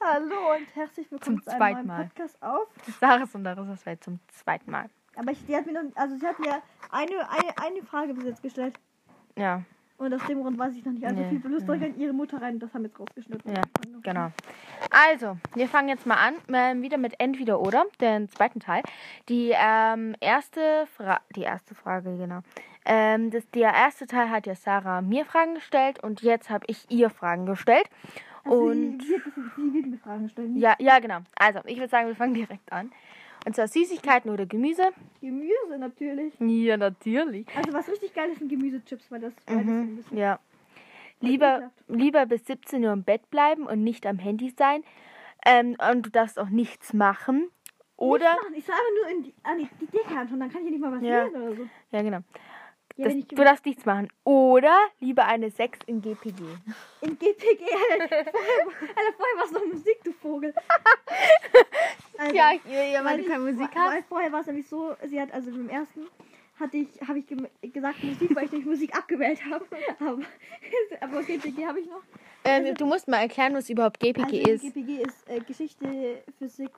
Hallo und herzlich willkommen Zum zu einem zweiten neuen Mal. Podcast auf. Sarahs und Larissa Welt zum zweiten Mal. Aber ich, die hat mir noch, also sie hat mir eine, eine, eine Frage bis jetzt gestellt. Ja, Und aus dem Grund weiß ich noch nicht allzu Nee, viel. Bloß durch an ihre Mutter rein. Das haben wir jetzt rausgeschnitten. ja, genau. Also, wir fangen jetzt mal an, ähm, wieder mit Entweder oder, den zweiten Teil. Die ähm, erste Frage, die erste Frage, genau. Ähm, das, der erste Teil hat ja Sarah mir Fragen gestellt und jetzt habe ich ihr Fragen gestellt. Also Und sie, sie, wird mir Fragen stellen. ja, ja, genau. Also, ich würde sagen, wir fangen direkt an. Und zwar Süßigkeiten oder Gemüse? Gemüse natürlich. Ja, natürlich. Also was richtig geil ist, sind Gemüsechips, weil das ein Mhm, bisschen. ja. Lieber, ekelhaft. lieber bis 17 Uhr im Bett bleiben und nicht am Handy sein. Ähm, und du darfst auch nichts machen. Oder, Nichts machen. Ich soll einfach nur in die, an die, die Decke anschauen, dann kann ich ja nicht mal was Ja. lesen oder so. ja genau, Ja, das, du darfst nichts machen. Oder lieber eine 6 in GPG. in GPG. Alter, vorher, war es noch Musik, du Vogel. Also, ja, ja, weil ich- Weil vorher war es nämlich so, sie hat also beim ersten hatte ich, habe ich gesagt Musik, weil ich nicht Musik abgewählt habe. Aber, aber GPG habe ich noch. Ähm, du musst mal erklären, was überhaupt GPG also ist. GPG ist äh, Geschichte, Physik,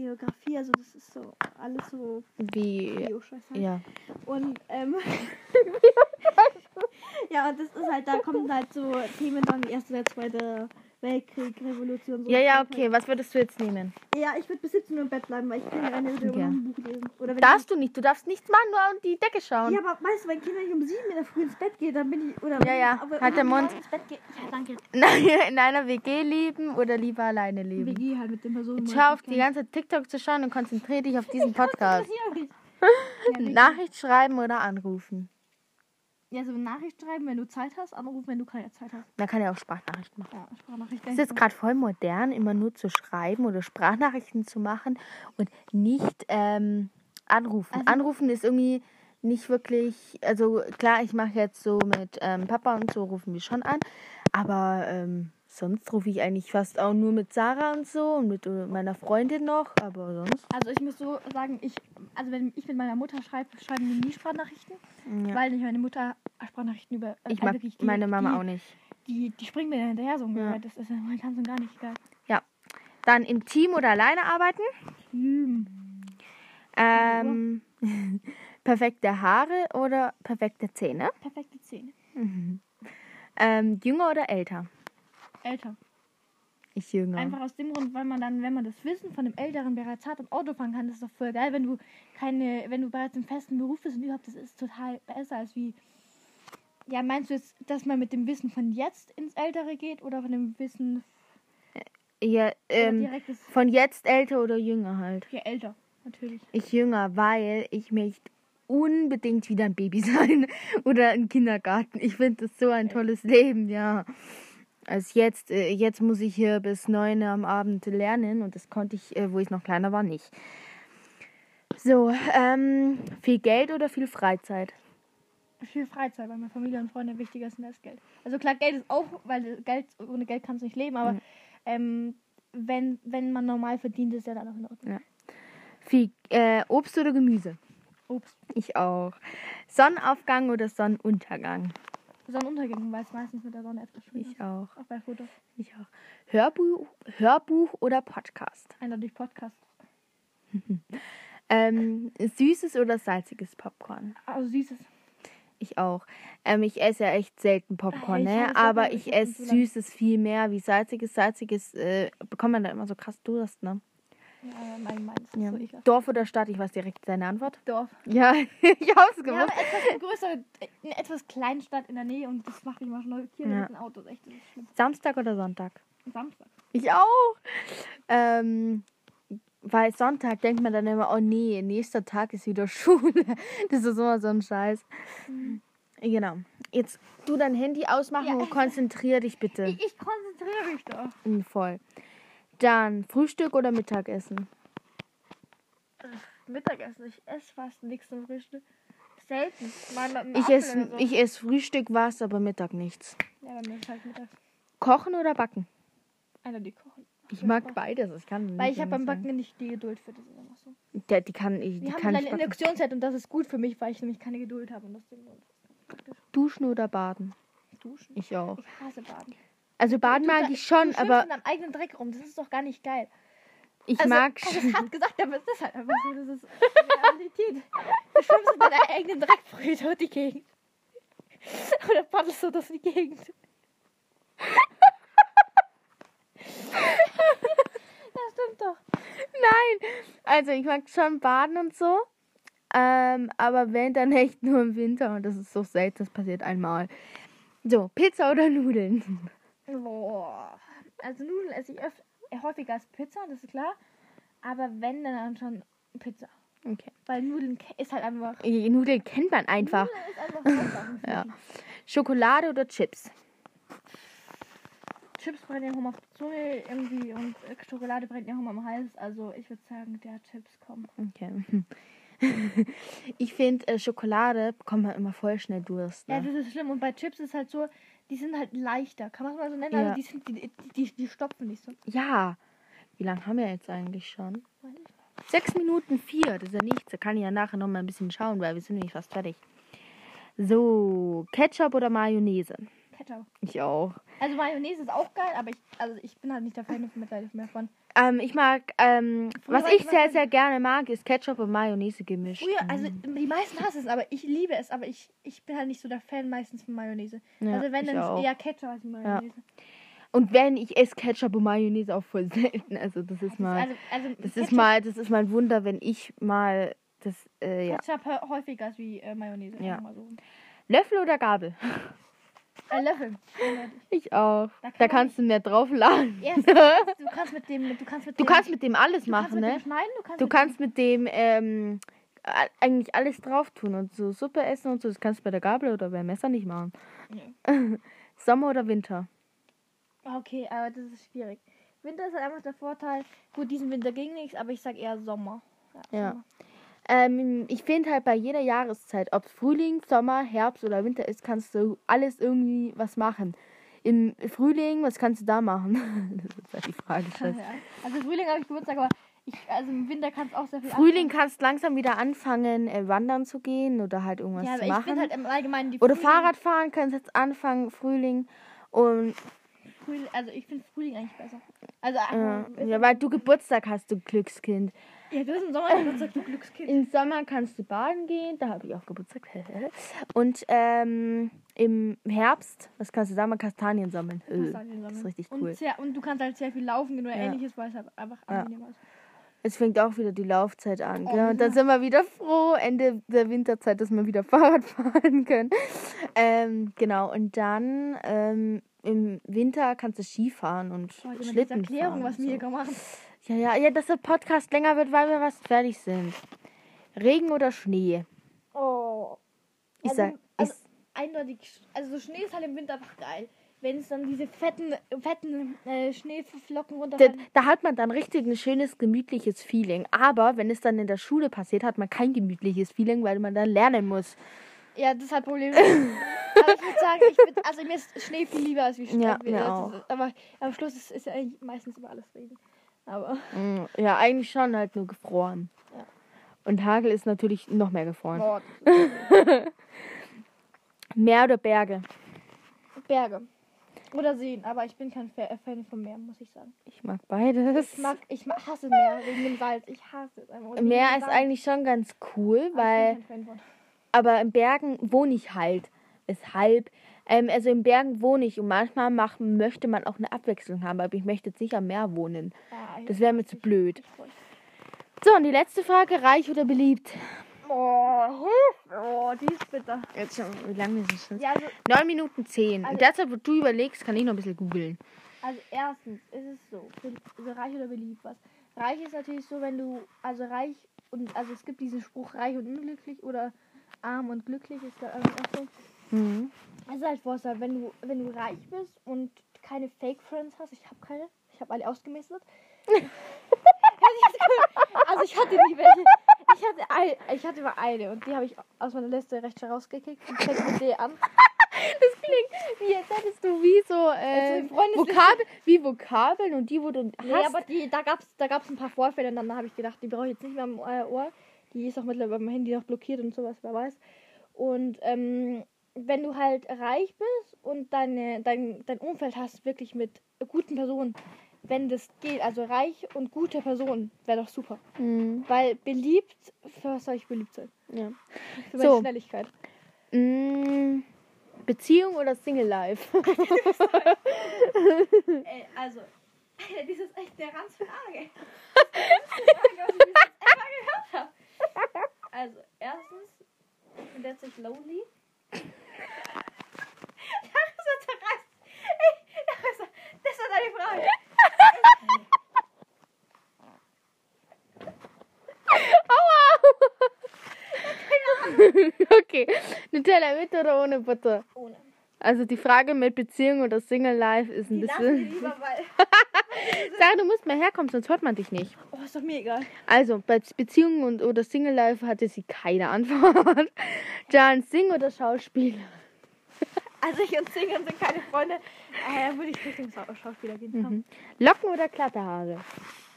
Geografie, also das ist so alles so Wie, ja. Und ähm, ja, das ist halt, da kommen halt so Themen dann Erster, der Zweite Weltkrieg, Revolution. So Ja, ja, okay. Was würdest du jetzt nehmen? Ja, ich würde bis 17 Uhr im Bett bleiben, weil ich kann wieder Okay. noch ein Buch lesen. Oder Darfst du nicht. Du darfst nichts machen, nur an die Decke schauen. ja, aber weißt du, wenn Kinder nicht um 7 in der Früh ins Bett gehen, dann bin ich. Oder Ja, ja, aber halt ich Mund. ins Bett gehe. Ja, danke. In einer WG leben oder lieber alleine leben. WG halt mit den Personen. Jetzt hör auf, die ganze Zeit TikTok zu schauen und konzentriere dich auf diesen Podcast. Nachricht schreiben oder anrufen. Ja, so eine Nachricht schreiben, wenn du Zeit hast, anrufen, wenn du keine Zeit hast. Man kann ja auch Sprachnachrichten machen. Ja, Sprachnachricht. Es ist gerade voll modern, immer nur zu schreiben oder Sprachnachrichten zu machen und nicht ähm, anrufen. Also- anrufen ist irgendwie nicht wirklich, also klar, ich mache jetzt so mit ähm, Papa und so, rufen wir schon an, aber ähm, sonst rufe ich eigentlich fast auch nur mit Sarah und so und mit äh, meiner Freundin noch, aber sonst. Also ich muss so sagen, ich, also wenn ich mit meiner Mutter schreibe, schreiben wir nie Sprachnachrichten, Ja. weil nicht meine Mutter Sprachnachrichten über. äh, Ich mag wirklich die- meine Mama die, auch nicht. Die, die springt mir dann hinterher so ungefähr. Ja. Das ist ja mal ganz und gar nicht geil. Dann im Team oder alleine arbeiten. Hm. Ähm, perfekte Haare oder perfekte Zähne. Perfekte Zähne. Ähm, jünger oder älter? Älter. Ich jünger. Einfach aus dem Grund, weil man dann, wenn man das Wissen von dem Älteren bereits hat und Auto fahren kann, das ist doch voll geil, wenn du keine, wenn du bereits im festen Beruf bist und überhaupt, das ist total besser als wie. Ja, meinst du jetzt, dass man mit dem Wissen von jetzt ins Ältere geht oder von dem Wissen Ja, oder ähm, von jetzt älter oder jünger halt. ja, älter, natürlich. Ich jünger, weil ich möchte unbedingt wieder ein Baby sein oder ein Kindergarten. Ich finde das so ein tolles Leben, ja. Also jetzt, äh, jetzt muss ich hier bis neun am Abend lernen und das konnte ich, äh, wo ich noch kleiner war, nicht. So, ähm, viel Geld oder viel Freizeit? Viel Freizeit, weil mir Familie und Freunde wichtiger sind als Geld. Also klar, Geld ist auch, weil Geld, ohne Geld kannst du nicht leben, aber Mhm. ähm, wenn, wenn man normal verdient, ist ja dann auch in Ordnung. Ja. Viel äh, Obst oder Gemüse? Obst. Ich auch. Sonnenaufgang oder Sonnenuntergang? Sonnenuntergang, weil es meistens mit der Sonne etwas schwierig Ich auch. Auch bei Fotos. Ich auch. Hörbuch, Hörbuch oder Podcast? Eindeutig Podcast. Ähm, süßes oder salziges Popcorn? Also süßes. Ich auch. Ähm, ich esse ja echt selten Popcorn, ne? Aber ich esse süßes viel mehr wie salziges. Salziges äh, bekommt man da immer so krass Durst, ne? Ja, mein meins Ja. so. Dorf oder Stadt? Ich weiß direkt deine Antwort. Dorf. Ja, ich hab's Ja, gewusst. aber etwas größere, eine etwas kleine Stadt in der Nähe und das macht mich mal schon hier Ja. mit dem Auto. Echt. Samstag oder Sonntag? Samstag. Ich auch. Ähm, weil Sonntag denkt man dann immer, oh nee, nächster Tag ist wieder Schule. Das ist immer so ein Scheiß. Genau. Jetzt du dein Handy ausmachen Ja. und konzentrier dich bitte. Ich, ich konzentriere mich doch. Mm, Voll. Dann Frühstück oder Mittagessen? Mittagessen. Ich esse fast nichts zum Frühstück. Selten. Mal mit Ich esse so. ich ess Frühstück was, aber Mittag nichts. Ja, bei mir ist halt mittags. Kochen oder backen? Einer die kochen. Ich Ja, mag Spaß. beides. Ich kann Weil ich habe beim Backen nicht die Geduld für das. Ist einfach so. Der, die kann ich, die Wir haben kann eine ich backen. Induktionszeit und das ist gut für mich, weil ich nämlich keine Geduld habe. Und es praktisch. Duschen oder baden? Duschen. Ich auch. Ich hasse Baden. Also baden Du- mag du- ich schon, du aber in deinem eigenen Dreck rum. Das ist doch gar nicht geil. ich also, mag Also, schon. es hat gesagt, aber es ist halt einfach so. Das ist Realität. Du schwimmst in deiner eigenen Dreckbrühe durch die Gegend. Oder paddelst du durch die Gegend. das stimmt doch. Nein, also ich mag schon baden und so. Ähm, aber wenn, dann echt nur im Winter. Und das ist so selten, das passiert einmal. So, Pizza oder Nudeln? Boah. Also Nudeln esse ich öf äh, häufiger als Pizza, das ist klar. Aber wenn, dann schon Pizza. Okay. Weil Nudeln ist halt einfach... Nudeln kennt man einfach. Nudeln ist einfach. Ja. Schokolade oder Chips? Chips brennen ja Hummer auf die Zunge irgendwie und äh, Schokolade brennt ja Hummer am Hals. Also ich würde sagen, der Chips kommt. Okay. Ich finde, äh, Schokolade bekommt man immer voll schnell Durst. Ja, Ne? das ist schlimm. Und bei Chips ist halt so, die sind halt leichter. Kann man es mal so nennen? Ja. Also die, sind, die, die, die, stopfen nicht so. Ja. Wie lange haben wir jetzt eigentlich schon? Sechs Minuten vier, das ist ja nichts. Da kann ich ja nachher noch mal ein bisschen schauen, weil wir sind nämlich fast fertig. So, Ketchup oder Mayonnaise? Ketchup. Ich auch. Also Mayonnaise ist auch geil, aber ich, also ich bin halt nicht der Fan mittlerweile mehr von. Ähm, ich mag, ähm, was ich sehr, sehr gerne mag, ist Ketchup und Mayonnaise gemischt. Früher, also die meisten hassen es, aber ich liebe es, aber ich, ich bin halt nicht so der Fan meistens von Mayonnaise. Ja, also wenn, dann ist eher Ketchup als Mayonnaise. Und wenn, ich esse Ketchup und Mayonnaise auch voll selten. Also das ist mal, Also, also das ist mal, das ist mal ein Wunder, wenn ich mal das, äh, ja. Ketchup hä- häufiger als wie äh, Mayonnaise. Ja. so. Löffel oder Gabel? Äh, Löffel. Ich auch. Da kann Da kannst du mehr draufladen. Yes, du kannst mit dem, du kannst mit Du dem, kannst mit dem alles du machen, ne? dem du kannst Du mit kannst mit dem ähm, eigentlich alles drauf tun und so Suppe essen und so. Das kannst du bei der Gabel oder beim Messer nicht machen. Sommer oder Winter? dem, okay, aber das ist schwierig. Winter ist halt einfach der Vorteil. Gut, diesen Winter ging nichts, aber ich sag eher Sommer. Ja. Sommer. Ähm, ich finde halt bei jeder Jahreszeit, ob es Frühling, Sommer, Herbst oder Winter ist, kannst du alles irgendwie was machen. Im Frühling, was kannst du da machen? das ist halt die Frage. Scheiße. Ja. Also Frühling habe ich Geburtstag, aber ich, also im Winter kannst du auch sehr viel Frühling anfangen. kannst langsam wieder anfangen, äh, wandern zu gehen oder halt irgendwas Ja, zu aber ich machen. finde halt im Allgemeinen die oder Frühling- Fahrradfahren kannst jetzt anfangen, Frühling. Und Frühling, also ich finde Frühling eigentlich besser. Also Ja, äh, ja, weil du Geburtstag hast, du Glückskind. Ja, du hast im Sommer Geburtstag, du Glückskind. Im Sommer kannst du baden gehen, da habe ich auch Geburtstag. Und ähm, im Herbst, was kannst du da mal Kastanien sammeln? Äh, Kastanien Das ist sammeln. richtig cool. Und, sehr, und du kannst halt sehr viel laufen gehen oder Ja. ähnliches, weil es halt einfach Ja. angenehmer ist. Es fängt auch wieder die Laufzeit an. Oh, Gell? Und dann ja. sind wir wieder froh, Ende der Winterzeit, dass wir wieder Fahrrad fahren können. Ähm, genau, und dann ähm, im Winter kannst du Skifahren und diese Schlitten Erklärung, fahren. was wir und hier so. gerade machen. Ja, ja, ja, dass der Podcast länger wird, weil wir was fertig sind. Regen oder Schnee? Oh. Ich Also, sag, also ich, eindeutig, also so Schnee ist halt im Winter einfach geil. Wenn es dann diese fetten, fetten äh, Schneeflocken da, runterfallen. da hat man dann richtig ein schönes, gemütliches Feeling. Aber wenn es dann in der Schule passiert, hat man kein gemütliches Feeling, weil man dann lernen muss. Ja, das ist halt Problem. aber ich würde sagen, ich würd, also mir ist Schnee viel lieber als wie Schnee. Ja, mir Das auch. Ist, aber am Schluss ist, ist ja eigentlich meistens über alles Regen. Aber Mm, Ja, eigentlich schon halt nur gefroren. Ja. Und Hagel ist natürlich noch mehr gefroren. Meer oder Berge? Berge. Oder Seen, aber ich bin kein Fa- Fan von Meer, muss ich sagen. Ich mag beides. Ich mag, ich mag, hasse Meer wegen dem Salz. Ich hasse es einfach. Meer ist Salz. eigentlich schon ganz cool, Aber weil aber in Bergen wohne ich halt. Weshalb? Ähm, also in Bergen wohne ich und manchmal machen, möchte man auch eine Abwechslung haben, aber ich möchte jetzt nicht am Meer wohnen. Ja, Das wäre mir zu blöd. So, und die letzte Frage, reich oder beliebt? Oh, Hilfe. Oh, die ist bitter. Jetzt schon, wie lange ist es schon? Ja, also, 9 Minuten 10. Also- In der Zeit, wo du überlegst, kann ich noch ein bisschen googeln. also erstens ist es so, also reich oder beliebt was. Reich ist natürlich so, wenn du, also reich und, also es gibt diesen Spruch reich und unglücklich oder arm und glücklich ist da irgendwie auch so. Mhm. Es ist halt Vorteil, wenn du, wenn du reich bist und keine Fake Friends hast, ich habe keine, ich habe alle ausgemistet. also ich hatte nie welche. Ich hatte, ein, ich hatte immer eine und die habe ich aus meiner Liste recht schnell rausgekickt und fängt mit D an. Das klingt, wie jetzt hättest du wie so äh, Vokabel, wie Vokabeln und die, wo du hast. Nee, aber die, da gab es da gab's ein paar Vorfälle und dann habe ich gedacht, die brauche ich jetzt nicht mehr am äh, Ohr. Die ist auch mittlerweile beim Handy noch blockiert und sowas, wer weiß. Und ähm, wenn du halt reich bist und deine, dein, dein Umfeld hast wirklich mit guten Personen, wenn das geht, also reich und gute Personen, wäre doch super. Mhm. Weil beliebt, für was soll ich beliebt sein? Ja. Für meine So. Schnelligkeit. Mm, Beziehung oder Single Life? Ey, also, Alter, das ist echt eine Ranzfrage. Das ist die Frage, was ich bis jetzt gehört habe. Also, erstens, ich bin derzeit lonely. Larissa zerreißt. Ey, Larissa, das war deine Frage. Also die Frage mit Beziehung oder Single Life ist ein Die bisschen. lieber, weil. Sag, du musst mal herkommen, sonst hört man dich nicht. Oh, ist doch mir egal. Also, bei Beziehungen und oder Single Life hatte sie keine Antwort. Jan, Sing oder Schauspieler? Also, ich und Singern sind keine Freunde. Äh, dann würde ich Richtung Schau- Schauspieler gehen. Komm. Locken oder glatte Haare?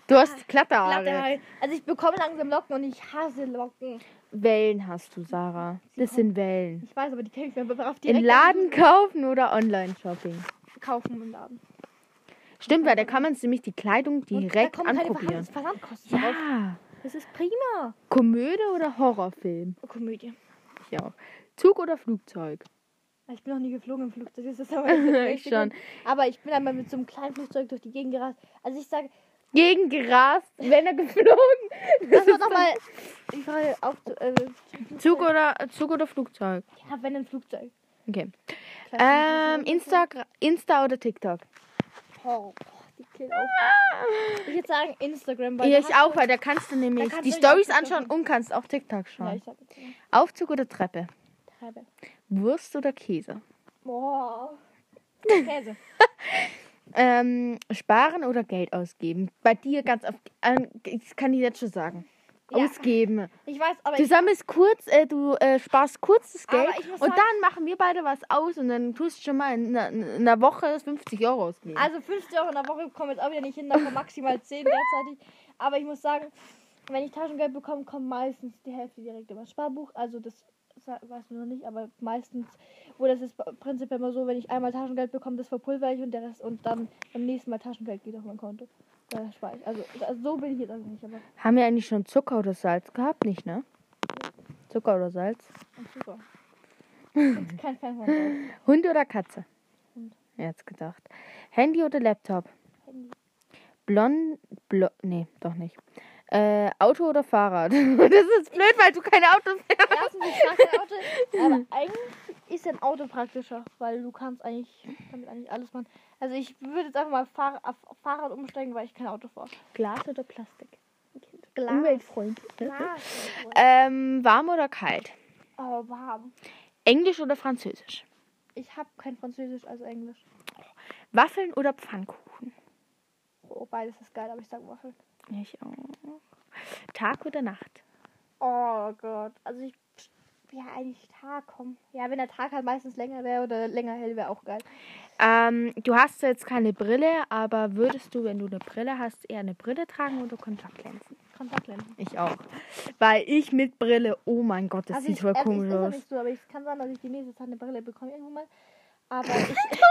Du hast glatte Haare. Glatte Haare. Also, ich bekomme langsam Locken und ich hasse Locken. Wellen hast du, Sarah. Das sind Wellen. Ich weiß, aber die kann ich mir auf Im direkt Laden kaufen oder Online-Shopping? kaufen im Laden. Stimmt, weil da kann man nämlich die Kleidung Und direkt da kommen keine anprobieren. Versand- Versandkosten drauf. Ja. Das ist prima. Komödie oder Horrorfilm? Komödie. Ich auch. Zug oder Flugzeug? Ich bin noch nie geflogen im Flugzeug. Das ist aber Ich schon. Aber ich bin einmal mit so einem kleinen Flugzeug durch die Gegend gerast. Also ich sage, Gegen gerast, wenn er geflogen. das war nochmal die Frage auf äh, Zug oder Zug oder Flugzeug? Ja, wenn ein Flugzeug. Okay. Ähm, Insta, Insta oder TikTok? Oh, die killt auch. Ich würde sagen Instagram, weil Ja, ich auch, weil da kannst du nämlich kannst die du dich Stories TikTok anschauen und kannst auch TikTok Ja, schauen. ich sag jetzt mal. Aufzug oder Treppe? Treibe. Wurst oder Käse? Boah. Käse. Ähm, sparen oder Geld ausgeben? Bei dir ganz auf. Äh, das kann ich jetzt schon sagen. Ja. Ausgeben. Ich weiß, aber Du sammelst kurz, äh, du äh, sparst kurz das Geld und sagen- dann machen wir beide was aus und dann tust du schon mal in einer, in einer Woche 50 Euro ausgeben. also 50 Euro in der Woche kommen jetzt auch wieder nicht hin, da kommen maximal 10 derzeitig. Aber ich muss sagen, wenn ich Taschengeld bekomme, kommt meistens die Hälfte direkt über das Sparbuch. Also das weiß man noch nicht, aber meistens, wo das ist prinzipiell immer so, wenn ich einmal Taschengeld bekomme, das verpulver ich und der Rest und dann beim nächsten Mal Taschengeld geht auf mein Konto. Da spare ich. Also, also so bin ich jetzt also nicht, aber Haben wir eigentlich schon Zucker oder Salz gehabt? Nicht, ne? Zucker oder Salz? und bin kein Fan von Salz. Hund oder Katze? Hund. Jetzt gedacht. Handy oder Laptop? Handy. Blond, blo nee, doch nicht. Äh, Auto oder Fahrrad? das ist blöd, weil du keine Autos fährst. Erstens, ich mag kein Auto, aber eigentlich ist ein Auto praktischer, weil du kannst eigentlich damit eigentlich alles machen. Also ich würde jetzt einfach mal Fahr auf auf Fahrrad umsteigen, weil ich kein Auto fahre. Glas oder Plastik? Glas. Umweltfreundlich. Glas. Ähm, warm oder kalt? Oh, warm. Englisch oder Französisch? Ich habe kein Französisch, also Englisch. Waffeln oder Pfannkuchen? Oh, beides ist geil, aber ich sag Waffeln. Ich auch. Tag oder Nacht? Oh Gott. Also ich. Ja, eigentlich Tag, komm. Ja, wenn der Tag halt meistens länger wäre oder länger hell, wäre auch geil. Ähm, du hast jetzt keine Brille, aber würdest du, wenn du eine Brille hast, eher eine Brille tragen oder Kontaktlinsen? Kontaktlinsen. Ich auch. Weil ich mit Brille, oh mein Gott, das Also sieht ich, voll komisch ich aus. nicht so, aber es kann sein, dass ich die nächste Zeit eine Brille bekomme irgendwann mal. Aber ich. ja,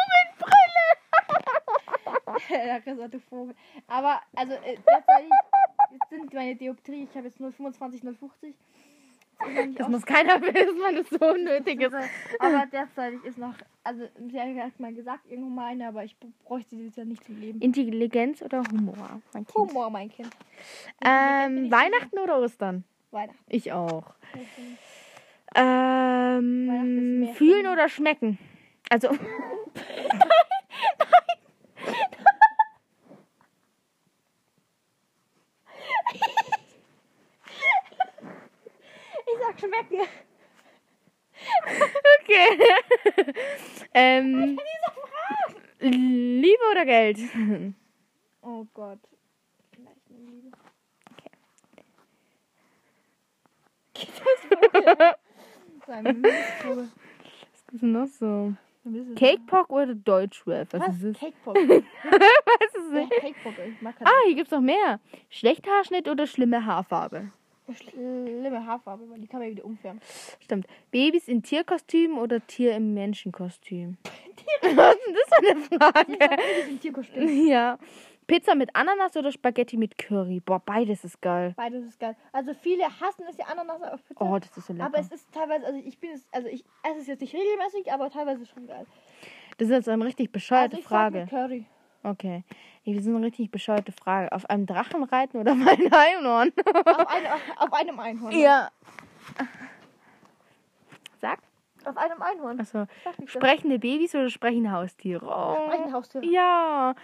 Chris, du Vogel. Aber, also, äh, derzeit jetzt sind meine Dioptrie, ich habe jetzt 025, 050. Das muss keiner wissen, weil das so unnötig ist. Aber derzeitig ist noch, also, sie hat mal gesagt, irgendwo mal eine, aber ich bräuchte sie jetzt ja nicht zum Leben. Intelligenz oder Humor? Mein kind. Humor, mein Kind. Ähm, Weihnachten oder Ostern? Weihnachten. Ich auch. Ähm, fühlen oder schmecken? Also, Ich sag schmecken. okay. ähm, Liebe oder Geld? Oh Gott. Vielleicht eine Liebe. Okay. Was ist denn noch so? Cakepop oder Deutschrap? Was, Was? ist das? Cakepop. Was ist das? Cakepop. Kein Ah, hier gibt's noch mehr. Schlechter Haarschnitt oder schlimme Haarfarbe? Schlimme Haarfarbe, weil die kann man wieder umfärben. Stimmt. Babys in Tierkostüm oder Tier im Menschenkostüm? Was ist denn das für eine Frage? Ein Tierkostüm. Ja. Pizza mit Ananas oder Spaghetti mit Curry? Boah, beides ist geil. Beides ist geil. Also viele hassen es ja Ananas auf Pizza. Oh, das ist so lecker. aber es ist teilweise, also ich bin es, also ich esse es jetzt nicht regelmäßig, aber teilweise schon geil. das ist jetzt eine richtig bescheuerte also ich Frage. Sag mit Curry. Okay. Das ist eine richtig bescheuerte Frage. Auf einem Drachen reiten oder auf einem Einhorn? auf, eine, auf einem Einhorn. ja. Sag. Auf einem Einhorn. Also, doch. sprechende Babys oder sprechende Haustiere? Oh. Sprechende Haustiere. Ja.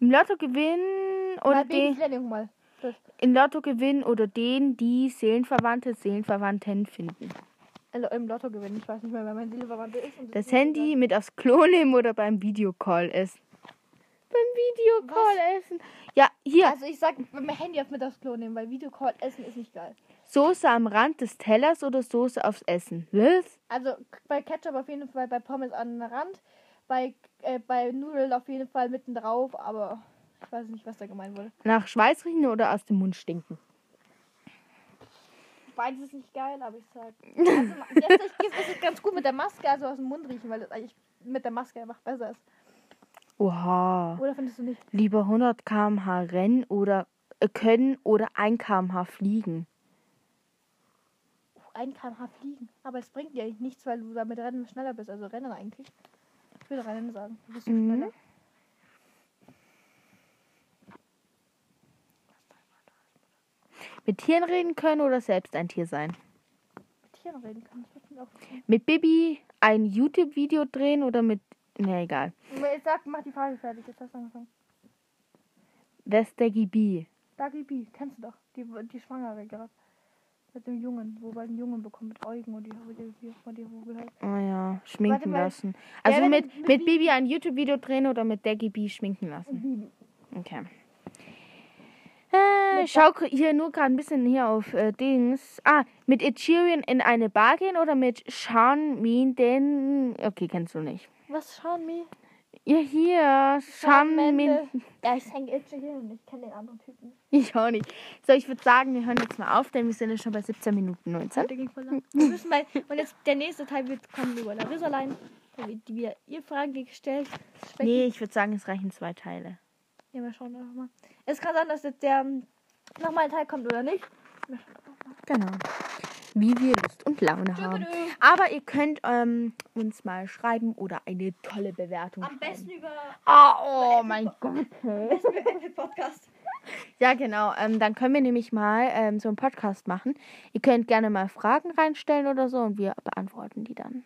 Im Lotto gewinnen oder den. Das. im Lotto gewinnen oder den, die Seelenverwandte, Seelenverwandten finden. Also im Lotto gewinnen. Ich weiß nicht mehr, wer mein Silberwandel ist. und Das ist Handy mit aufs Klo nehmen oder beim Videocall essen. Beim Videocall essen. Ja, hier. Also ich sag, mein Handy auf Klo nehmen, weil Videocall essen ist nicht geil. Soße am Rand des Tellers oder Soße aufs Essen? Was? Also bei Ketchup auf jeden Fall, bei Pommes an den Rand, bei, äh, bei Nudeln auf jeden Fall mitten drauf, aber ich weiß nicht, was da gemeint wurde. Nach Schweiß riechen oder aus dem Mund stinken? Beides ist nicht geil, aber ich sag. Also, jetzt ist es ganz gut mit der Maske, also aus dem Mund riechen, weil das eigentlich mit der Maske einfach besser ist. Oha. Oder findest du nicht? Lieber 100 km/h rennen oder äh, können oder 1 km/h fliegen. Uh, ein kmh fliegen. Aber es bringt dir eigentlich nichts, weil du damit Rennen schneller bist. Also Rennen eigentlich. Ich würde Rennen sagen. Du bist du Mhm. schneller. Mit Tieren reden können oder selbst ein Tier sein. Mit Tieren reden gefallen. Mit Bibi ein YouTube-Video drehen oder mit. Ne, egal. Jetzt sag, mach die Frage fertig. Jetzt hast du angefangen. Wer ist der Gibi? Dagi B, kennst du doch. Die, die Schwangere gerade. Mit dem Jungen, wo bald einen Jungen bekommen mit Augen und die, die, die, die Vogel halt. Oh ja, schminken mal. lassen. Also wenn- mit, mit mit Bibi ein YouTube-Video drehen oder mit der Gibi schminken lassen. Bibi. Okay. Äh, ich schau hier nur gerade ein bisschen hier auf äh, Dings. Ah, mit Sheeran in eine Bar gehen oder mit Sean Mean den. Okay, kennst du nicht. Was schauen wir? Ja, hier. Sean Mean. Ja, ich hänge jetzt hier und ich kenne den anderen Typen. Ich auch nicht. So, ich würde sagen, wir hören jetzt mal auf, denn wir sind ja schon bei 17 Minuten 19. Der ging voll lang. Wir müssen mal, und jetzt der nächste Teil wird kommen über Larissalein. Da wird die wieder ihr Fragen gestellt. Sprechen. Nee, ich würde sagen, es reichen zwei Teile. Ja, wir schauen einfach mal. Es kann sein, dass jetzt der ähm, nochmal ein Teil kommt oder nicht. Genau. Wie wir Lust und Laune haben. Aber ihr könnt ähm, uns mal schreiben oder eine tolle Bewertung Am schreiben. besten über Ah, oh mein Gott. Apple Podcast. Ja, genau. Ähm, dann können wir nämlich mal ähm, so einen Podcast machen. Ihr könnt gerne mal Fragen reinstellen oder so und wir beantworten die dann.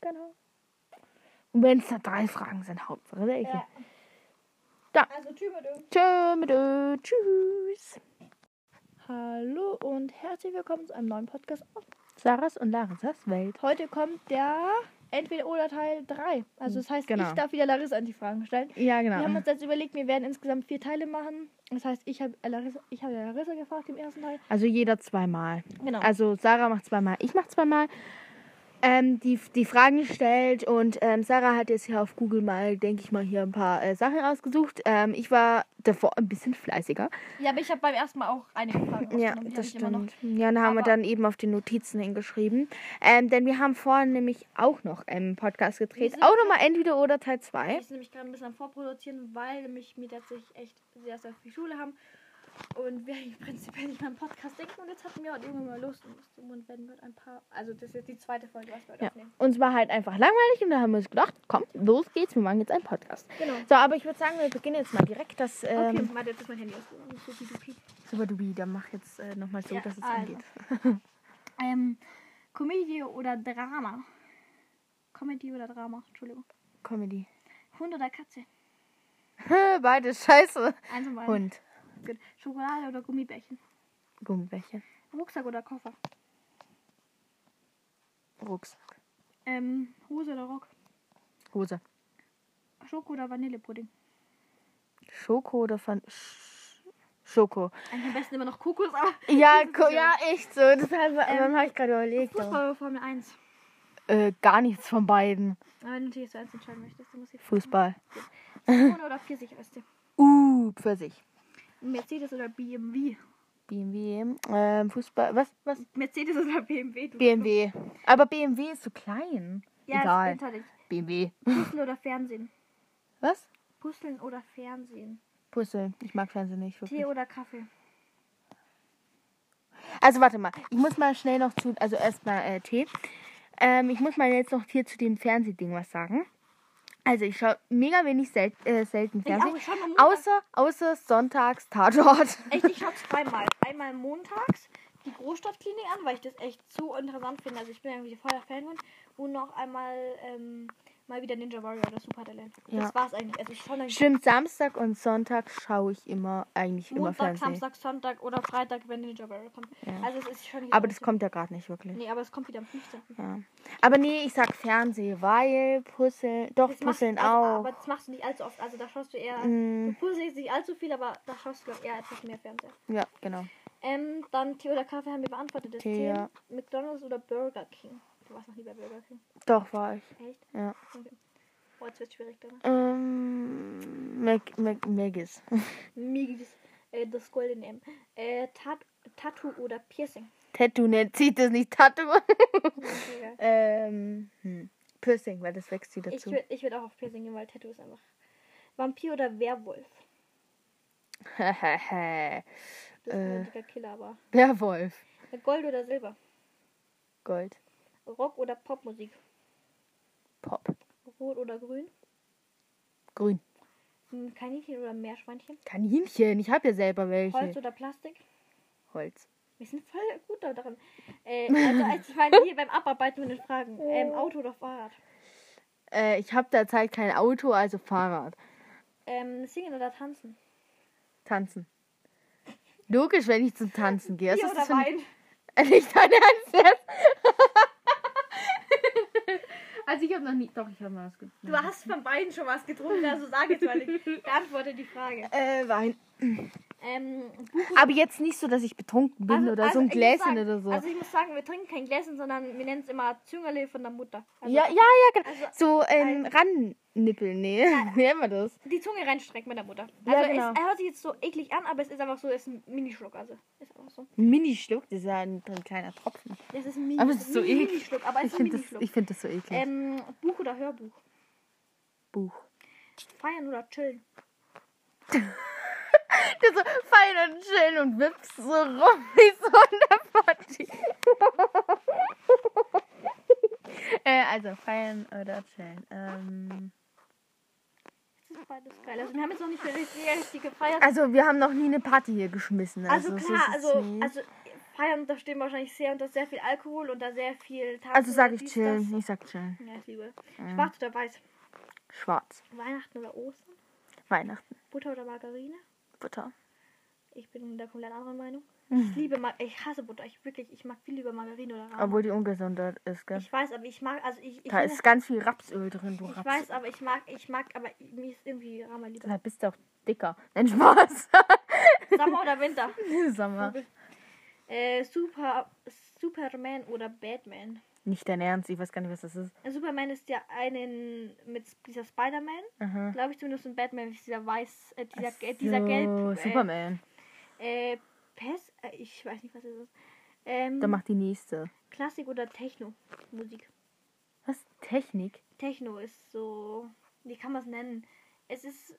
Genau. Und wenn es da drei Fragen sind, Hauptsache welche. Ja. Da. Also mit. Tschö, mit tschüss. Hallo und herzlich willkommen zu einem neuen Podcast. Sarahs und Larissas Welt. Heute kommt der Entweder-Oder Teil 3. Also das heißt, Genau. ich darf wieder Larissa an die Fragen stellen. Ja, Wir haben genau. uns jetzt überlegt, wir werden insgesamt vier Teile machen. Das heißt, ich habe Larissa, ich habe Larissa gefragt im ersten Teil. Also jeder zweimal. Genau. Also Sarah macht zweimal, ich mach zweimal. Ähm, die, die Fragen stellt und ähm, Sarah hat jetzt hier auf Google mal, denke ich mal, hier ein paar äh, Sachen ausgesucht. Ähm, ich war davor ein bisschen fleißiger. ja, aber ich habe beim ersten Mal auch einige Fragen Ja, das stimmt. Ja, dann haben wir Aber- dann eben auf die Notizen hingeschrieben. Ähm, denn wir haben vorhin nämlich auch noch einen Podcast gedreht. Auch nochmal entweder oder Teil 2. Ich bin nämlich gerade ein bisschen am Vorproduzieren, weil nämlich wir tatsächlich echt sehr, sehr viel Schule haben. Und wir eigentlich prinzipiell nicht mal einen Podcast denken. Und jetzt hatten wir halt irgendwann mal Lust und und werden wir ein paar. Also, das ist jetzt die zweite Folge, was wir heute Ja. aufnehmen. Uns war halt einfach langweilig und da haben wir uns gedacht, komm, los geht's, wir machen jetzt einen Podcast. Genau. So, aber ich würde sagen, wir beginnen jetzt mal direkt das Okay, ähm, warte, jetzt ist mein Handy ausgegangen. Super Dubi, dann mach jetzt äh, nochmal so, Ja, dass es also. angeht. Ähm, Komödie oder Drama? Comedy oder Drama? Entschuldigung. Comedy. Hund oder Katze? Beides scheiße. Eins und beiden. Hund. Schokolade oder Gummibärchen? Gummibärchen. Rucksack oder Koffer? Rucksack. Ähm, Hose oder Rock? Hose. Schoko oder Vanillepudding? Schoko oder Sch Schoko. Eigentlich am besten immer noch Kokos, aber. Ja, Das ko ja- echt so. Deshalb Ähm, habe ich gerade überlegt. Fußball oder Formel 1? Äh, gar nichts von beiden. Aber wenn du natürlich so eins entscheiden möchtest, dann muss ich. Fußball. Zitrone oder Pfirsichweste? Uh, Pfirsich. Mercedes oder BMW? BMW. Ähm, Fußball. Was? Was? Mercedes oder BMW? Du BMW. Aber BMW ist so klein. Ja, Egal. ist. BMW. Puzzeln oder Fernsehen? Was? Puzzeln oder Fernsehen? Puzzle. Ich mag Fernsehen nicht wirklich. Tee oder Kaffee? Also warte mal. Ich muss mal schnell noch zu. Also erstmal äh, Tee. Ähm, ich muss mal jetzt noch hier zu dem Fernsehding was sagen. Also ich schaue mega wenig sel äh, selten Fernsehen. auch, ich nur montags. Außer, außer sonntags Tatort. Echt, ich schaue zweimal. Einmal montags die Großstadtklinik an, weil ich das echt so interessant finde. Also ich bin irgendwie voller Fan von. Und noch einmal ähm, mal wieder Ninja Warrior oder Super Talent. Ja. Das war's eigentlich. Also ich schaue dann Stimmt, Samstag und Sonntag schaue ich immer eigentlich immer Montag, Fernsehen. Samstag, Sonntag oder Freitag, wenn Ninja Warrior kommt. Ja. Also es ist schon Aber das kommt ja gerade nicht wirklich. Nee, aber es kommt wieder am 15. Ja. Aber nee, ich sag Fernsehen, weil Puzzeln, doch Das machst- Puzzeln also, auch. Aber das machst du nicht allzu oft. Also da schaust du eher. Mm, Du puzzelst nicht allzu viel, aber da schaust du glaub, eher etwas mehr Fernseher. ja, genau. Ähm, dann Tee oder Kaffee haben wir beantwortet. Das Tee, ja. McDonalds oder Burger King. Du warst noch nie bei Burger King. Doch, war ich. Echt? Ja. Okay. Oh, jetzt wird's schwierig, dann. Ähm, Mac, Maggis. Migis. Äh, das goldene M. Äh, Tat Tattoo oder Piercing. Tattoo, ne, zieht das nicht Tattoo. Okay. ähm, hm. Piercing, weil das wächst wieder Ich zu. würde ich würd auch auf Piercing gehen, weil Tattoo ist einfach. Vampir oder Werwolf? Das ist Äh. ein dicker Killer, aber. Werwolf. Gold oder Silber? Gold. Rock oder Popmusik? Pop. Rot oder grün? Grün. Hm, Kaninchen oder Meerschweinchen? Kaninchen. Ich habe ja selber welche. Holz oder Plastik? Holz. Wir sind voll gut da drin. Äh, also, als ich meine, hier beim Abarbeiten von den Fragen. Ähm, Auto oder Fahrrad? Äh, ich habe derzeit kein Auto, also Fahrrad. Ähm, singen oder tanzen? Tanzen. Logisch, wenn ich zum Tanzen gehe. Bier ist oder Wein? Nicht dein Ernst? Also ich habe noch nie... Doch, ich habe mal was getrunken. Du hast von beiden schon was getrunken, also sag jetzt mal. Ich beantworte die Frage. Äh, Wein. Ähm, Aber jetzt nicht so, dass ich betrunken bin oder so ein Gläschen sagen, oder so. Also ich muss sagen, wir trinken kein Gläschen, sondern wir nennen es immer Züngerle von der Mutter. Also ja, ja, ja, genau. also so ähm, rannippeln, nee. Wie nennen wir das? Die Zunge reinstrecken mit der Mutter. Ja, Also genau. es, er hört sich jetzt so eklig an, aber es ist einfach so, es ist ein Minischluck. Also ist einfach so. Ein Mini-Schluck, das ist ja ein, ein kleiner Tropfen. Es ist ein Mini, Aber es ist so eklig. Minischluck, aber es Ich ein finde das, ich find das so eklig. Ähm, Buch oder Hörbuch? Buch. Feiern oder chillen? Der so fein und chillen und wippst so rum wie so eine Party. äh, also feiern oder chillen. Ähm, Das ist beides geil. Also wir haben jetzt noch nicht richtig, gefeiert. also wir haben noch nie eine Party hier geschmissen. Also, Also, so klar, also, also feiern, da stehen wahrscheinlich sehr unter sehr viel Alkohol und da sehr viel Tag. also sag ich chillen. Ich sag chillen. Ja, ich liebe. Mhm. Schwarz oder weiß? Schwarz. Weihnachten oder Ostern? Weihnachten. Butter oder Margarine? Butter. Ich bin der komplett anderen Meinung. Mhm. Ich liebe Mar ich hasse Butter. Ich wirklich, ich mag viel lieber Margarine oder Rahm. Obwohl die ungesund ist, gell? Ich weiß, aber ich mag, also ich, ich, Da ist ganz viel Rapsöl drin, du ich Raps. weiß, aber ich mag, ich mag, aber mir ist irgendwie Rama lieber. Da bist du auch dicker. Nein, Spaß. Sommer oder Winter? Sommer. Äh, Super, Superman oder Batman? Nicht dein Ernst, ich weiß gar nicht, was das ist. Äh, Superman ist ja einen mit dieser Spider-Man, glaube ich zumindest, und Batman dieser weiß, äh, dieser, Ach äh, dieser so, gelb. Superman. Äh, Pest, äh, ich weiß nicht, was es ist. Ähm, Dann mach die nächste. Klassik oder Techno? Musik. Was? Technik? Techno ist so. Wie kann man es nennen? Es ist.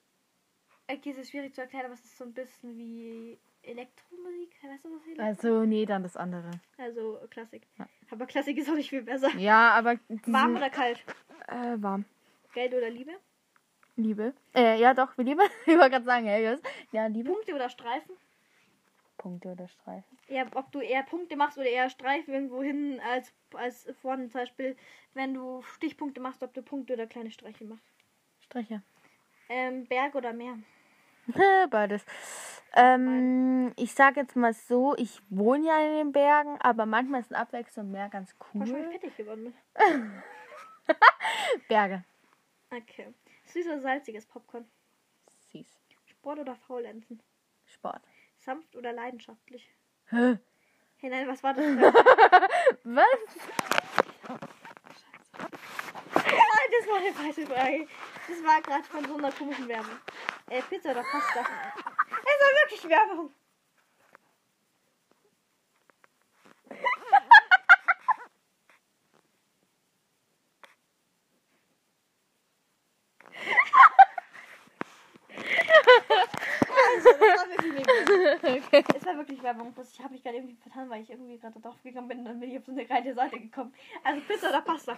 Okay, es ist schwierig zu erklären, aber es ist so ein bisschen wie Elektromusik. Weißt du, was ich Also, nee, dann das andere. Also Klassik. Ja. Aber Klassik ist auch nicht viel besser. Ja, aber Warm oder kalt? äh, warm. Geld oder Liebe? Liebe. Äh, ja doch, Liebe. Ich wollte gerade sagen, ja, ja, Liebe. Punkte oder Streifen? Punkte oder Streifen. Ja, ob du eher Punkte machst oder eher Streifen irgendwo hin als, als vorne zum Beispiel, wenn du Stichpunkte machst, ob du Punkte oder kleine Streiche machst. Striche. Ähm, Berg oder Meer? Beides. Ähm, ich sag jetzt mal so, ich wohne ja in den Bergen, aber manchmal ist ein Abwechslung mehr ganz War schon cool. fettig geworden. Berge. Okay. Süß oder salziges Popcorn? Süß. Sport oder Faulenzen? Sport. Sanft oder leidenschaftlich? Hä? Hey, nein, was war das? denn? Was? Das war eine falsche Frage. Das war gerade von so einer komischen Werbung. Äh, Pizza oder Pasta? wirklich Werbung. okay. Es war wirklich Werbung. Ich habe mich gerade irgendwie vertan, weil ich irgendwie gerade drauf gegangen bin und dann bin ich auf so eine reine Seite gekommen. Also Pizza oder Pasta?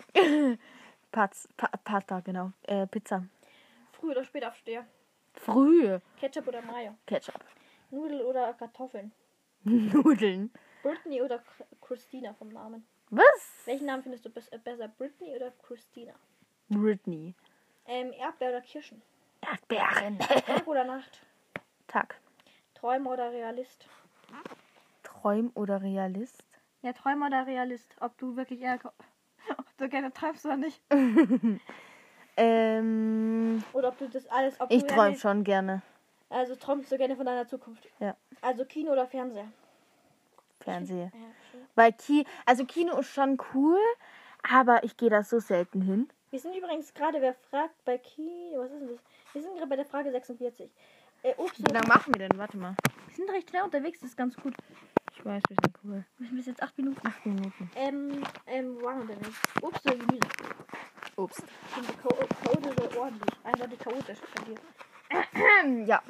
Paz, pa Pasta, genau. Äh, Pizza. Früher oder später aufstehe. Früh. Ketchup oder Mayo? Ketchup. Nudel oder Kartoffeln? Nudeln. Britney oder Chr- Christina vom Namen? Was? Welchen Namen findest du äh, besser? Britney oder Christina? Britney. Ähm, Erdbeer oder Kirschen? Erdbeeren. Tag oder Nacht? Tag. Träumer oder Realist? Träum oder Realist? Ja, Träumer oder Realist? Ob du wirklich eher, ob du gerne träumst oder nicht? Ähm, Oder ob du das alles, ob ich du träume gerne- schon gerne. Also träumst du gerne von deiner Zukunft? Ja. Also Kino oder Fernseher? Fernseher. Ja, schön. Weil Ki also Kino ist schon cool, aber ich gehe da so selten hin. Wir sind übrigens gerade, wer fragt bei Kino, was ist denn das? Wir sind gerade bei der Frage 46. Äh, Obst Wie oder lange machen wir denn? Warte mal. Wir sind recht schnell unterwegs, das ist ganz gut. Ich weiß, wir sind cool. Wir sind bis jetzt 8 Minuten. Acht Minuten. Ähm, ähm, wo waren wir denn jetzt? Obst oder Gemüse? Chao- chaotisch ordentlich. Eindeutig chaotisch von dir. ja.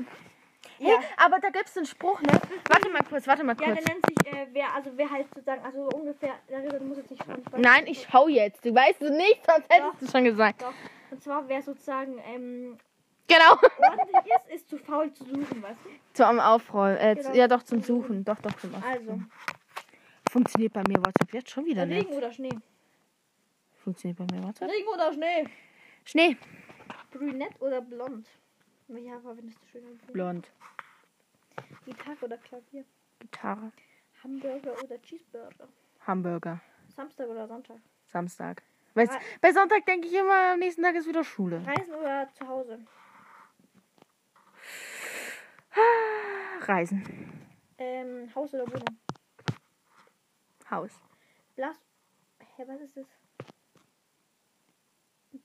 Hey, Ja. aber da gibt es einen Spruch, ne? Warte mal kurz, warte mal Ja, kurz. der nennt sich, äh, wer, also wer halt sozusagen, also ungefähr, darüber, du musst jetzt nicht schon. Nein, ich schau jetzt. Du weißt es nicht, sonst hättest Doch. du schon gesagt. Doch. Und zwar, wer sozusagen, ähm, Genau. ordentlich ist, ist zu faul zu suchen, du? Zum Aufräumen. Äh, Genau. Ja, doch, zum Suchen. Doch, doch, zum Aufräumen. Also, Funktioniert bei mir WhatsApp jetzt schon wieder Regen nicht. oder Schnee? Funktioniert bei mir WhatsApp? Regen oder Schnee? Schnee. Brünett oder blond? Welche Haare findest du schöner? Blond. Gitarre oder Klavier? Gitarre. Hamburger oder Cheeseburger? Hamburger. Samstag oder Sonntag? Samstag. Weißt, Ah. bei Sonntag denke ich immer, am nächsten Tag ist wieder Schule. Reisen oder zu Hause? Reisen. Ähm, Haus oder Wohnung? Haus. Blass. Hä, was ist das?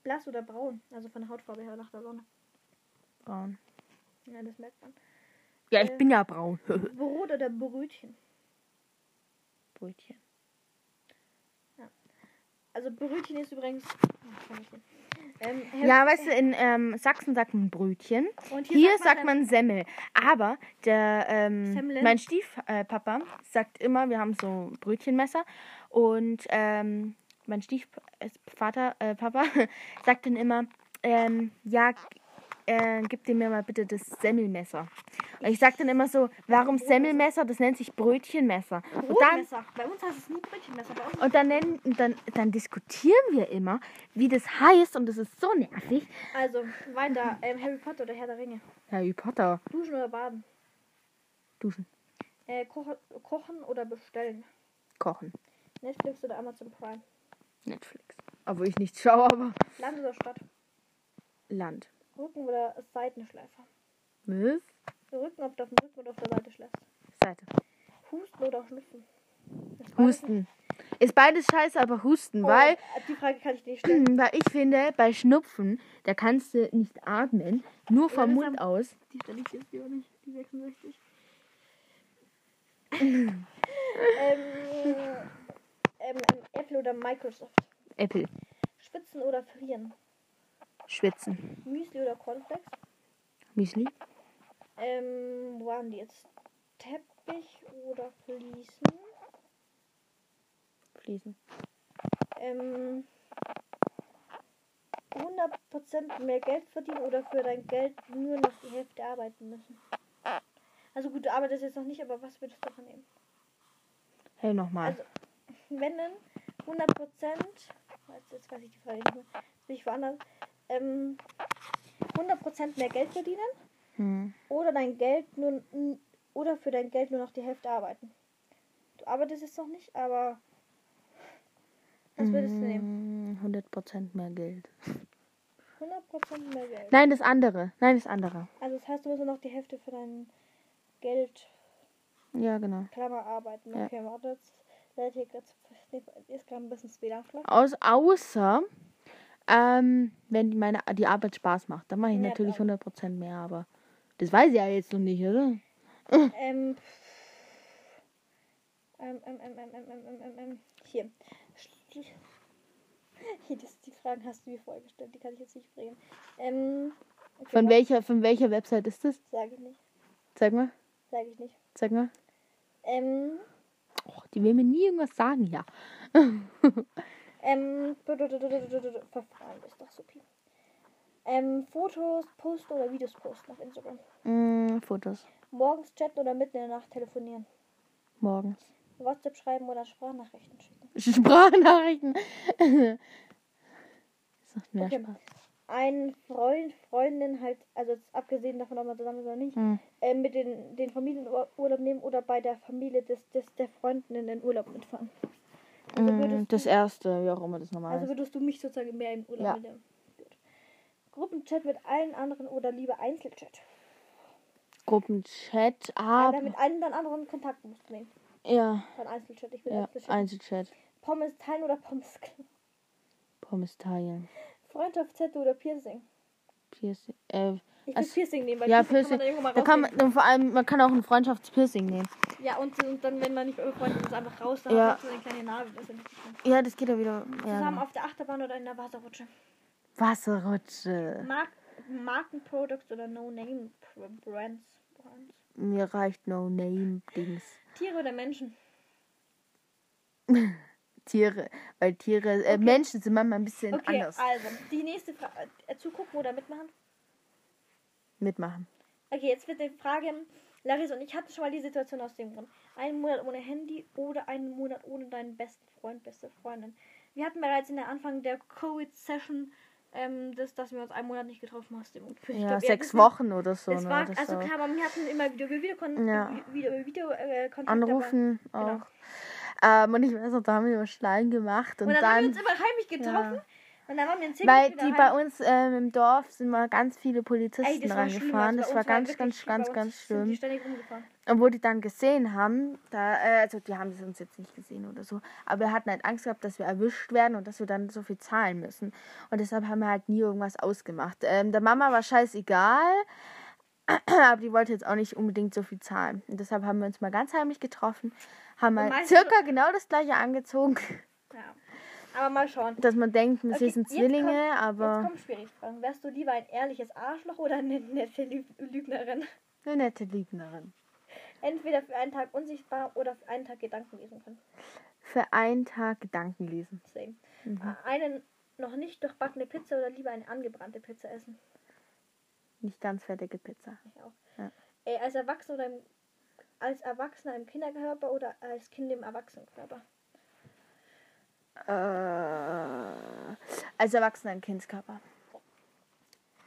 Blass oder braun? Also von der Hautfarbe her nach der Sonne. Braun. Ja, das merkt man. Ja, ich Äh. bin ja braun. Brot oder Brötchen? Brötchen. Also Brötchen ist übrigens. Ähm, Ja, weißt du, in ähm, Sachsen sagt man Brötchen. Und Hier sagt man Semmel. Aber der, ähm, mein Stiefpapa Papa sagt immer, wir haben so Brötchenmesser. Und ähm, mein Stiefvater, äh, Papa, sagt dann immer, ähm, ja, äh, gib dir mir mal bitte das Semmelmesser. Und ich sag dann immer so, warum Semmelmesser? Das nennt sich Brötchenmesser. Und dann. Bei uns heißt es nie Brötchenmesser. Bei uns und dann, nennen, dann, dann diskutieren wir immer, wie das heißt. Und das ist so nervig. Also, Wein da. Ähm, Harry Potter oder Herr der Ringe? Harry Potter. Duschen oder baden? Duschen. Äh, kochen, kochen oder bestellen? Kochen. Netflix oder Amazon Prime? Netflix. Obwohl ich nicht schaue, aber Land oder Stadt? Land. Rücken oder Seitenschleifer? Was? Rücken, ob du auf dem Rücken oder auf der Seite schläfst? Seite. Husten oder Schnupfen? Husten. Ist beides scheiße, aber Husten, Oh, weil, Die Frage kann ich dir nicht stellen. weil ich finde, bei Schnupfen, da kannst du nicht atmen, nur vom das Mund haben- aus. Die stelle ich jetzt hier nicht. Die 66. ähm, ähm, ähm, Apple oder Microsoft? Apple. Schwitzen oder frieren? Schwitzen. Müsli oder Cornflakes? Müsli. Ähm, wo waren die jetzt? Teppich oder Fliesen? Fließen. Ähm, 100% mehr Geld verdienen oder für dein Geld nur noch die Hälfte arbeiten müssen? Also gut, du arbeitest jetzt noch nicht, aber was würdest du nehmen? Hey, nochmal. Also, wenn dann 100 Prozent, jetzt weiß ich die Frage nicht mehr, jetzt bin ich woanders, ähm, 100 Prozent mehr Geld verdienen Hm. oder dein Geld nur, oder für dein Geld nur noch die Hälfte arbeiten. Du arbeitest jetzt noch nicht, aber was würdest du nehmen? Mm, 100% mehr Geld. 100 Prozent mehr Geld. Nein, das andere. Nein, das andere. Also das heißt, du musst nur noch die Hälfte für dein Geld, Ja, genau. Klammer, arbeiten. Ja. Okay, warte, jetzt Leute, jetzt kam ein bisschen später. Aus, außer, ähm, wenn meine, die Arbeit Spaß macht, dann mache ich ja, natürlich auch. 100% mehr, aber das weiß ich ja jetzt noch nicht, oder? Ähm, ähm, ähm, ähm, ähm, ähm, ähm, ähm, ähm, hier. Hier, das, die Fragen hast du mir vorgestellt, die kann ich jetzt nicht bringen. Ähm, okay, von, welcher, von welcher Website ist das? Sage ich nicht. Zeig mal. Sage ich nicht. Zeig mal. Ähm, Och, die will mir nie irgendwas sagen, ja. ähm, verfahren ist doch super. Ähm, Fotos posten oder Videos posten auf Instagram. Mm, Fotos. Morgens chatten oder mitten in der Nacht telefonieren. Morgens. WhatsApp schreiben oder Sprachnachrichten schicken. Sprachnachrichten. das macht mehr Okay. Spaß. Ein Freund, Freundin halt, also jetzt abgesehen davon, ob man zusammen ist oder nicht, Hm. äh, mit den, den Familienurlaub nehmen oder bei der Familie des, des der Freundin in den Urlaub mitfahren. Also würdest das du- erste, wie auch immer das normal Also ist. würdest du mich sozusagen mehr im Urlaub Ja. mitnehmen? Gut. Gruppenchat mit allen anderen oder lieber Einzelchat? Gruppenchat, Aber aber. mit allen dann anderen Kontakt musst du nehmen. Ja, Dann Einzelchat. Ich will ja, Einzelchat. Einzelchat. Pommes teilen oder Pommes? Pommes teilen. Freundschaftstattoo oder Piercing? Piercing. Äh, Ich will Piercing nehmen, weil ja, Piercing kann man dann irgendwann mal Da kann man, und vor allem, man kann auch ein Freundschaftspiercing nehmen. Ja, und, und dann, wenn man nicht befreundet ist, einfach raus, dann Ja. man so eine kleine Narbe. Das ja. Ja, das geht ja wieder. Ja, Zusammen genau. auf der Achterbahn oder in der Wasserrutsche? Wasserrutsche. Mark Markenprodukts oder No-Name-Brands? Brands? Mir reicht No Name Dings. Tiere oder Menschen? Tiere. Weil Tiere, äh, Menschen sind manchmal ein bisschen Okay, anders. also, die nächste Frage. Äh, zugucken oder mitmachen? Mitmachen. Okay, jetzt wird die Frage, Larissa und ich hatten schon mal die Situation aus dem Grund. Einen Monat ohne Handy oder einen Monat ohne deinen besten Freund, beste Freundin. Wir hatten bereits in der Anfang der Covid-Session, ähm, das, dass wir uns einen Monat nicht getroffen haben. Ja, glaub, sechs wisst- Wochen oder so. Es ne? war, also auch. klar, aber wir hatten immer Video, Video, Video, Ja. Video, Video äh, Kontakt, Anrufen aber- genau. Ähm, und ich weiß noch, da haben wir immer Schleim gemacht. Und, Und dann, haben wir dann, uns immer heimlich getroffen. Ja. Und dann waren wir in zehn weil die bei uns ähm, im Dorf sind mal ganz viele Ey, Polizisten reingefahren. also Das war uns ganz, ganz, ganz, ganz schlimm. Und wo die dann gesehen haben, da, äh, also die haben es uns jetzt nicht gesehen oder so, aber wir hatten halt Angst gehabt, dass wir erwischt werden und dass wir dann so viel zahlen müssen. Und deshalb haben wir halt nie irgendwas ausgemacht. Ähm, der Mama war scheißegal, aber die wollte jetzt auch nicht unbedingt so viel zahlen. Und deshalb haben wir uns mal ganz heimlich getroffen, haben mal circa genau das gleiche angezogen, Ja. Aber mal schauen. dass man denkt, Okay, sind jetzt Zwillinge, kommt- Jetzt aber kommen schwierige Fragen. Wärst du lieber ein ehrliches Arschloch oder eine nette Lüg Lügnerin? eine nette Lügnerin. Entweder für einen Tag unsichtbar oder für einen Tag Gedanken lesen können. Für einen Tag Gedanken lesen. Same. Mhm. Äh, Eine noch nicht durchbackene Pizza oder lieber eine angebrannte Pizza essen? Nicht ganz fertige Pizza. Ich auch. Ja. Ey, als Erwachsener oder im, als Erwachsener im Kinderkörper oder als Kind im Erwachsenenkörper? Äh, als Erwachsener im Kindskörper.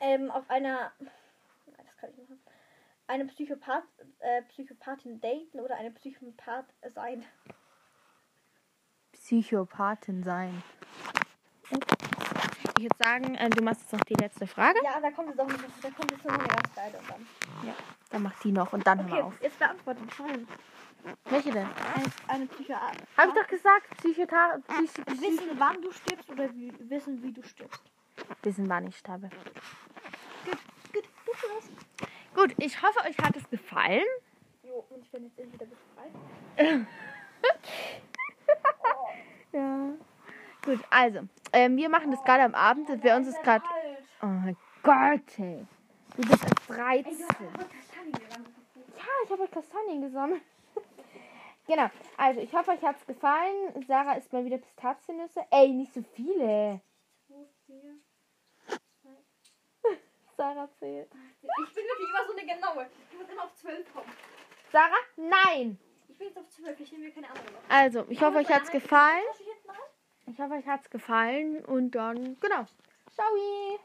Ähm, auf einer. Nein, das kann ich machen. Eine Psychopath, äh, Psychopathin daten oder eine Psychopath sein? Psychopathin sein. Ich würde sagen, äh, du machst jetzt noch die letzte Frage. Ja, da kommt jetzt auch noch, da kommt jetzt noch eine ganz geile und dann. Ja. Dann mach die noch und dann Okay, auf. jetzt beantworten Fragen. Welche denn? Eine, eine Psychopath. Hab ich doch gesagt, Psychota Psych Psych Wissen, wann du stirbst oder wie, wissen, wie du stirbst. Wissen, wann ich sterbe. Gut, gut, du. Gut, ich hoffe, euch hat es gefallen. Jo, und ich bin jetzt endlich wieder befreit. Ja. Gut, also, ähm, wir machen das gerade am Abend. und Bei uns ist gerade. Oh mein Gott, ey. Du bist erst 13. Ja, ich habe Kastanien gesammelt. genau. Also, ich hoffe, euch hat es gefallen. Sarah isst mal wieder Pistaziennüsse. Ey, nicht so viele. Sarah zählt. Ich bin wirklich immer so eine genaue. Ich muss immer auf 12 kommen. Sarah? Nein. Ich bin jetzt auf 12, ich nehme mir keine andere. Also, ich hoffe, euch hat es gefallen. Ich hoffe, euch hat es gefallen. Und dann, genau. Ciao.